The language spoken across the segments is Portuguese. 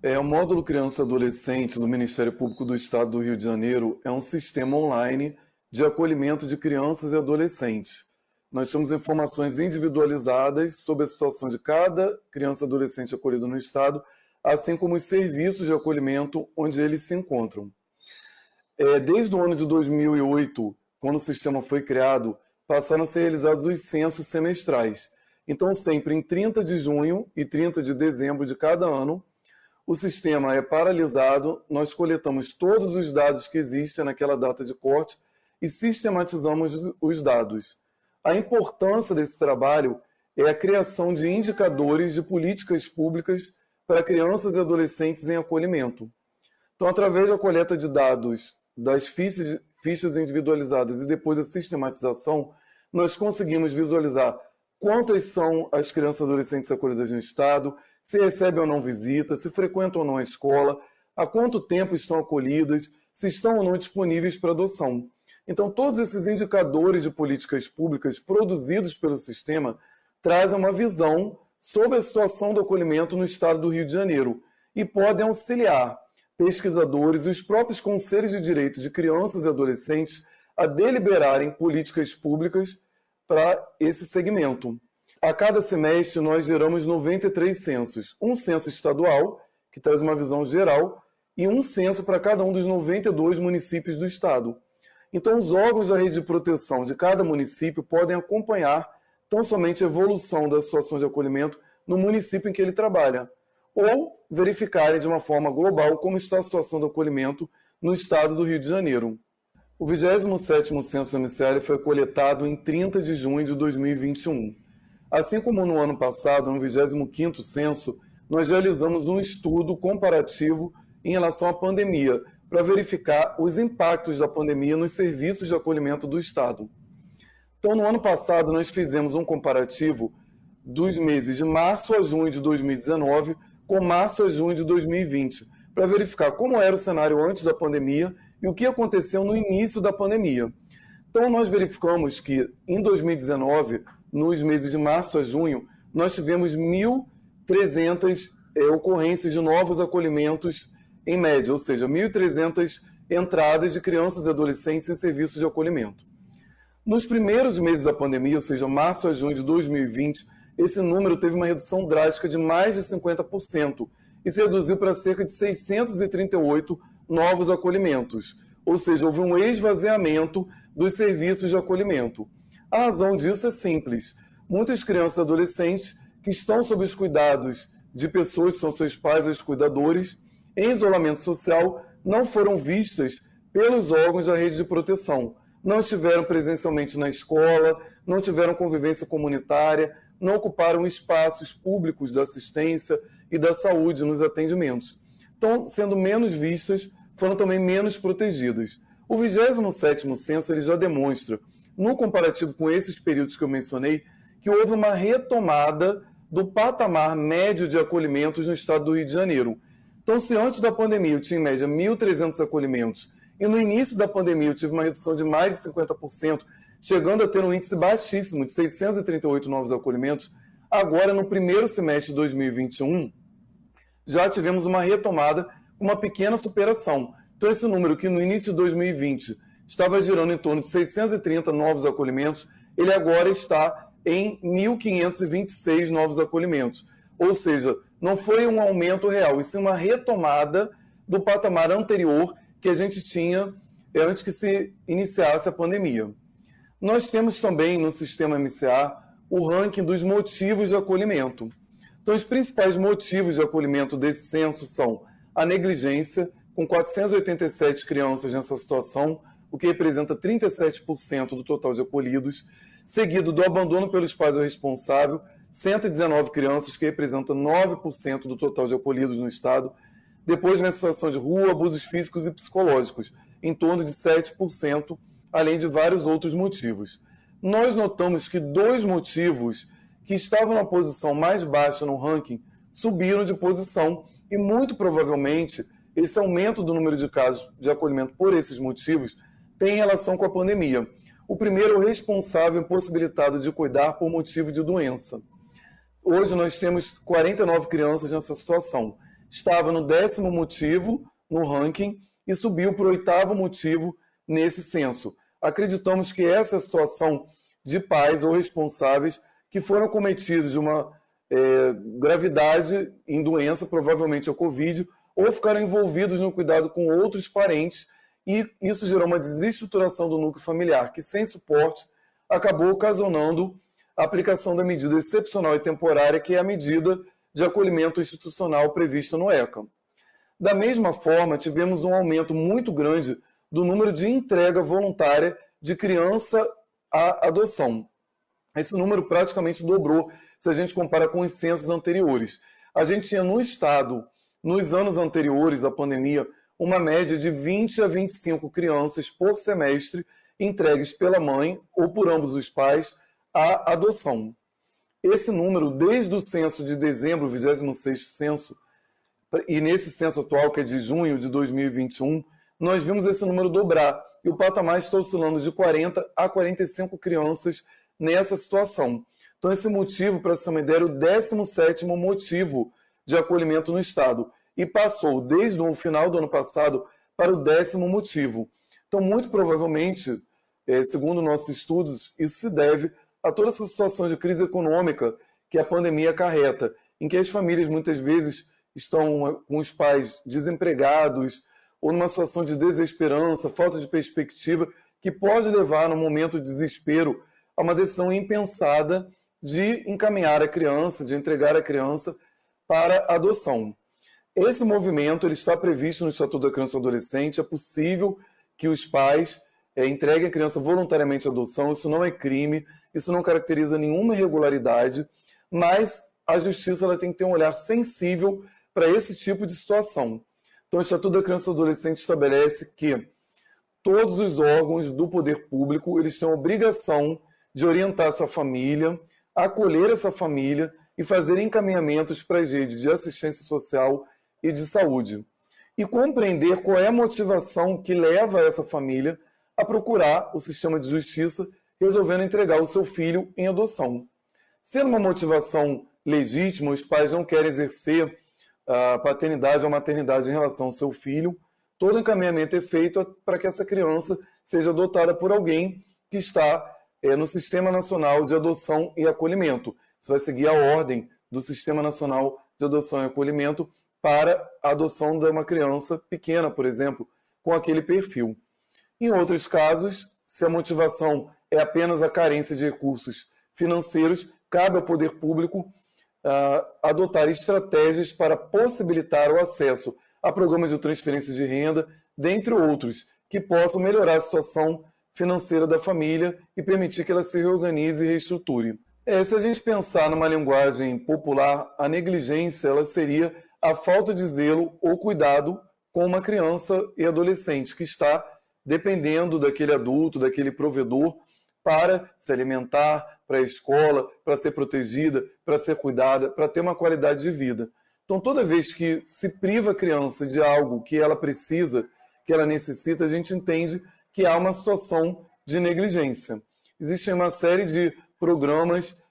É, o módulo Criança e Adolescente do Ministério Público do Estado do Rio de Janeiro é um sistema online de acolhimento de crianças e adolescentes. Nós temos informações individualizadas sobre a situação de cada criança e adolescente acolhido no Estado, assim como os serviços de acolhimento onde eles se encontram. É, desde o ano de 2008, quando o sistema foi criado, passaram a ser realizados os censos semestrais. Então, sempre em 30 de junho e 30 de dezembro de cada ano, o sistema é paralisado, nós coletamos todos os dados que existem naquela data de corte e sistematizamos os dados. A importância desse trabalho é a criação de indicadores de políticas públicas para crianças e adolescentes em acolhimento. Então, através da coleta de dados das fichas individualizadas e depois a sistematização, nós conseguimos visualizar quantas são as crianças e adolescentes acolhidas no Estado, se recebem ou não visita, se frequentam ou não a escola, há quanto tempo estão acolhidas, se estão ou não disponíveis para adoção. Então, todos esses indicadores de políticas públicas produzidos pelo sistema trazem uma visão sobre a situação do acolhimento no estado do Rio de Janeiro e podem auxiliar pesquisadores e os próprios conselhos de direitos de crianças e adolescentes a deliberarem políticas públicas para esse segmento. A cada semestre, nós geramos 93 censos. Um censo estadual, que traz uma visão geral, e um censo para cada um dos 92 municípios do estado. Então, os órgãos da rede de proteção de cada município podem acompanhar tão somente a evolução da situação de acolhimento no município em que ele trabalha, ou verificarem de uma forma global como está a situação do acolhimento no estado do Rio de Janeiro. O 27º Censo MCL foi coletado em 30 de junho de 2021. Assim como no ano passado, no 25º Censo, nós realizamos um estudo comparativo em relação à pandemia, para verificar os impactos da pandemia nos serviços de acolhimento do Estado. Então, no ano passado, nós fizemos um comparativo dos meses de março a junho de 2019 com março a junho de 2020, para verificar como era o cenário antes da pandemia e o que aconteceu no início da pandemia. Então, nós verificamos que em 2019, nos meses de março a junho, nós tivemos 1.300 é, ocorrências de novos acolhimentos em média, ou seja, 1.300 entradas de crianças e adolescentes em serviços de acolhimento. Nos primeiros meses da pandemia, ou seja, março a junho de 2020, esse número teve uma redução drástica de mais de 50% e se reduziu para cerca de 638 novos acolhimentos, ou seja, houve um esvaziamento dos serviços de acolhimento. A razão disso é simples. Muitas crianças e adolescentes que estão sob os cuidados de pessoas que são seus pais ou cuidadores, em isolamento social, não foram vistas pelos órgãos da rede de proteção. Não estiveram presencialmente na escola, não tiveram convivência comunitária, não ocuparam espaços públicos da assistência e da saúde nos atendimentos. Então, sendo menos vistas foram também menos protegidas. O 27º censo ele já demonstra, no comparativo com esses períodos que eu mencionei, que houve uma retomada do patamar médio de acolhimentos no estado do Rio de Janeiro. Então, se antes da pandemia eu tinha em média 1.300 acolhimentos e no início da pandemia eu tive uma redução de mais de 50%, chegando a ter um índice baixíssimo de 638 novos acolhimentos, agora no primeiro semestre de 2021 já tivemos uma retomada uma pequena superação. Então, esse número que no início de 2020 estava girando em torno de 630 novos acolhimentos, ele agora está em 1.526 novos acolhimentos. Ou seja, não foi um aumento real, e sim uma retomada do patamar anterior que a gente tinha antes que se iniciasse a pandemia. Nós temos também no sistema MCA o ranking dos motivos de acolhimento. Então, os principais motivos de acolhimento desse censo são a negligência, com 487 crianças nessa situação, o que representa 37% do total de acolhidos, seguido do abandono pelos pais ou responsável, 119 crianças, que representa 9% do total de acolhidos no estado, depois na situação de rua, abusos físicos e psicológicos, em torno de 7%, além de vários outros motivos. Nós notamos que dois motivos que estavam na posição mais baixa no ranking subiram de posição e muito provavelmente esse aumento do número de casos de acolhimento por esses motivos tem relação com a pandemia. O primeiro é o responsável impossibilitado de cuidar por motivo de doença. Hoje nós temos 49 crianças nessa situação. estava no décimo motivo no ranking e subiu para o oitavo motivo nesse censo. Acreditamos que essa é situação de pais ou responsáveis que foram cometidos de uma é, gravidade em doença, provavelmente a Covid, ou ficaram envolvidos no cuidado com outros parentes, e isso gerou uma desestruturação do núcleo familiar, que sem suporte acabou ocasionando a aplicação da medida excepcional e temporária, que é a medida de acolhimento institucional prevista no ECA. Da mesma forma, tivemos um aumento muito grande do número de entrega voluntária de criança à adoção. Esse número praticamente dobrou se a gente compara com os censos anteriores. A gente tinha no estado, nos anos anteriores à pandemia, uma média de 20 a 25 crianças por semestre entregues pela mãe ou por ambos os pais à adoção. Esse número, desde o censo de dezembro, o 26º censo, e nesse censo atual, que é de junho de 2021, nós vimos esse número dobrar. E o patamar está oscilando de 40 a 45 crianças nessa situação. Então, esse motivo, para ser uma ideia, era o 17 motivo de acolhimento no Estado. E passou, desde o final do ano passado, para o décimo motivo. Então, muito provavelmente, é, segundo nossos estudos, isso se deve a toda essa situação de crise econômica que a pandemia acarreta, em que as famílias muitas vezes estão com os pais desempregados ou numa situação de desesperança, falta de perspectiva, que pode levar, no momento de desespero, a uma decisão impensada de encaminhar a criança, de entregar a criança para adoção. Esse movimento ele está previsto no Estatuto da Criança e do Adolescente. É possível que os pais é, entreguem a criança voluntariamente à adoção. Isso não é crime, isso não caracteriza nenhuma irregularidade, mas a justiça ela tem que ter um olhar sensível para esse tipo de situação. Então, o Estatuto da Criança e do Adolescente estabelece que todos os órgãos do poder público eles têm a obrigação de orientar essa família, acolher essa família e fazer encaminhamentos para as redes de assistência social e de saúde. E compreender qual é a motivação que leva essa família a procurar o sistema de justiça resolvendo entregar o seu filho em adoção. Sendo uma motivação legítima, os pais não querem exercer a paternidade ou maternidade em relação ao seu filho, todo encaminhamento é feito para que essa criança seja adotada por alguém que está é, no Sistema Nacional de Adoção e Acolhimento. Você vai seguir a ordem do Sistema Nacional de Adoção e Acolhimento para a adoção de uma criança pequena, por exemplo, com aquele perfil. Em outros casos, se a motivação é apenas a carência de recursos financeiros, cabe ao poder público uh, adotar estratégias para possibilitar o acesso a programas de transferência de renda, dentre outros, que possam melhorar a situação financeira da família e permitir que ela se reorganize e reestruture. É, se a gente pensar numa linguagem popular, a negligência ela seria a falta de zelo ou cuidado com uma criança e adolescente que está dependendo daquele adulto, daquele provedor para se alimentar, para a escola, para ser protegida, para ser cuidada, para ter uma qualidade de vida. Então, toda vez que se priva a criança de algo que ela precisa, que ela necessita, a gente entende que há uma situação de negligência. Existem uma série de programas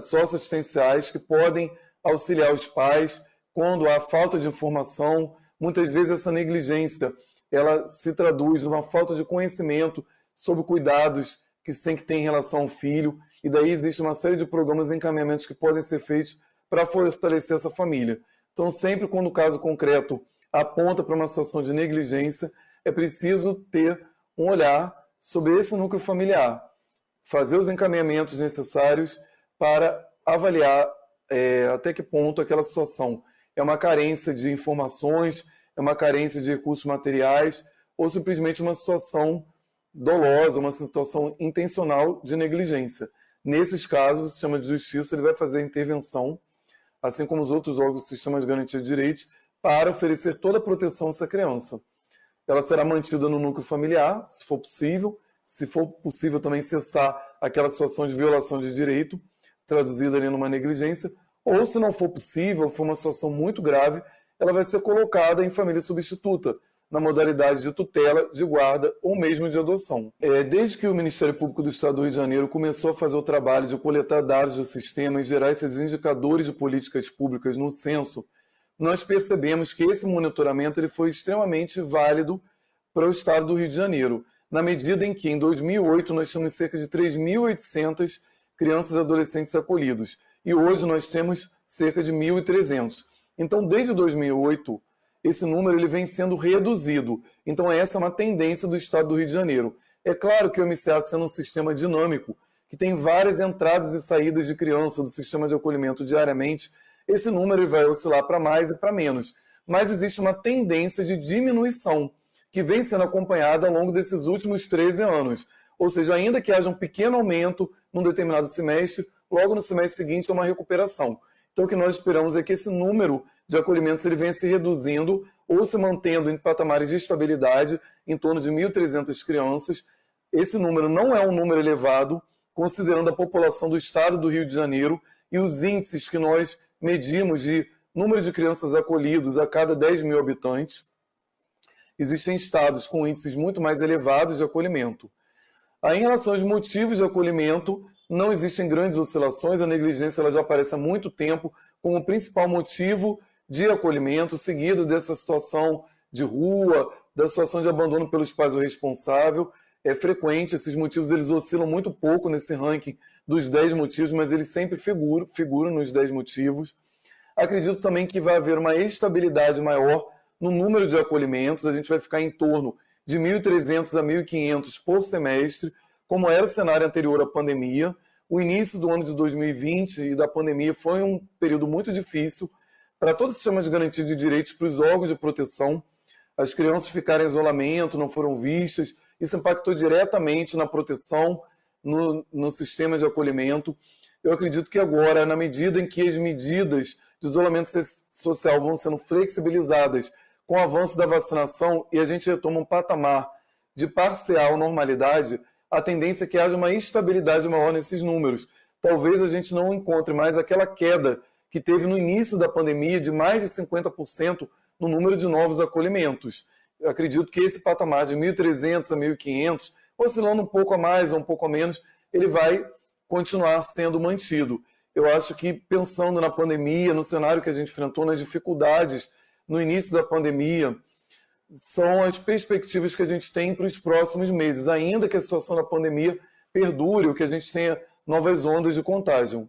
socioassistenciais que podem auxiliar os pais quando há falta de informação. Muitas vezes essa negligência ela se traduz numa falta de conhecimento sobre cuidados que tem que ter em relação ao filho. E daí existe uma série de programas e encaminhamentos que podem ser feitos para fortalecer essa família. Então, sempre quando o caso concreto aponta para uma situação de negligência, é preciso ter um olhar sobre esse núcleo familiar, fazer os encaminhamentos necessários para avaliar é, até que ponto aquela situação é uma carência de informações, é uma carência de recursos materiais ou simplesmente uma situação dolosa, uma situação intencional de negligência. Nesses casos, o sistema de justiça ele vai fazer a intervenção, assim como os outros órgãos do sistema de garantia de direitos, para oferecer toda a proteção a essa criança ela será mantida no núcleo familiar, se for possível, se for possível também cessar aquela situação de violação de direito, traduzida ali numa negligência, ou se não for possível, for uma situação muito grave, ela vai ser colocada em família substituta, na modalidade de tutela, de guarda ou mesmo de adoção. É, desde que o Ministério Público do Estado do Rio de Janeiro começou a fazer o trabalho de coletar dados do sistema e gerar esses indicadores de políticas públicas no censo, nós percebemos que esse monitoramento ele foi extremamente válido para o estado do Rio de Janeiro, na medida em que, em 2008, nós tínhamos cerca de 3.800 crianças e adolescentes acolhidos, e hoje nós temos cerca de 1.300. Então, desde 2008, esse número ele vem sendo reduzido. Então, essa é uma tendência do estado do Rio de Janeiro. É claro que o MCA, sendo um sistema dinâmico, que tem várias entradas e saídas de criança do sistema de acolhimento diariamente, esse número vai oscilar para mais e para menos. Mas existe uma tendência de diminuição, que vem sendo acompanhada ao longo desses últimos 13 anos. Ou seja, ainda que haja um pequeno aumento num determinado semestre, logo no semestre seguinte há uma recuperação. Então, o que nós esperamos é que esse número de acolhimentos ele venha se reduzindo ou se mantendo em patamares de estabilidade, em torno de 1.300 crianças. Esse número não é um número elevado, considerando a população do estado do Rio de Janeiro e os índices que nós medimos de número de crianças acolhidos a cada 10 mil habitantes. Existem estados com índices muito mais elevados de acolhimento. Aí, em relação aos motivos de acolhimento, não existem grandes oscilações, a negligência ela já aparece há muito tempo como principal motivo de acolhimento, seguido dessa situação de rua, da situação de abandono pelos pais ou responsável. É frequente, esses motivos eles oscilam muito pouco nesse ranking dos 10 motivos, mas eles sempre figuram, figuram nos 10 motivos. Acredito também que vai haver uma estabilidade maior no número de acolhimentos, a gente vai ficar em torno de 1.300 a 1.500 por semestre, como era o cenário anterior à pandemia. O início do ano de 2020 e da pandemia foi um período muito difícil para todo o sistema de garantia de direitos para os órgãos de proteção. As crianças ficaram em isolamento, não foram vistas, isso impactou diretamente na proteção no, no sistema de acolhimento. Eu acredito que agora, na medida em que as medidas de isolamento social vão sendo flexibilizadas com o avanço da vacinação e a gente retoma um patamar de parcial normalidade, a tendência é que haja uma estabilidade maior nesses números. Talvez a gente não encontre mais aquela queda que teve no início da pandemia de mais de 50% no número de novos acolhimentos. Eu acredito que esse patamar de 1.300 a 1.500 oscilando um pouco a mais ou um pouco a menos, ele vai continuar sendo mantido. Eu acho que pensando na pandemia, no cenário que a gente enfrentou, nas dificuldades no início da pandemia, são as perspectivas que a gente tem para os próximos meses, ainda que a situação da pandemia perdure ou que a gente tenha novas ondas de contágio.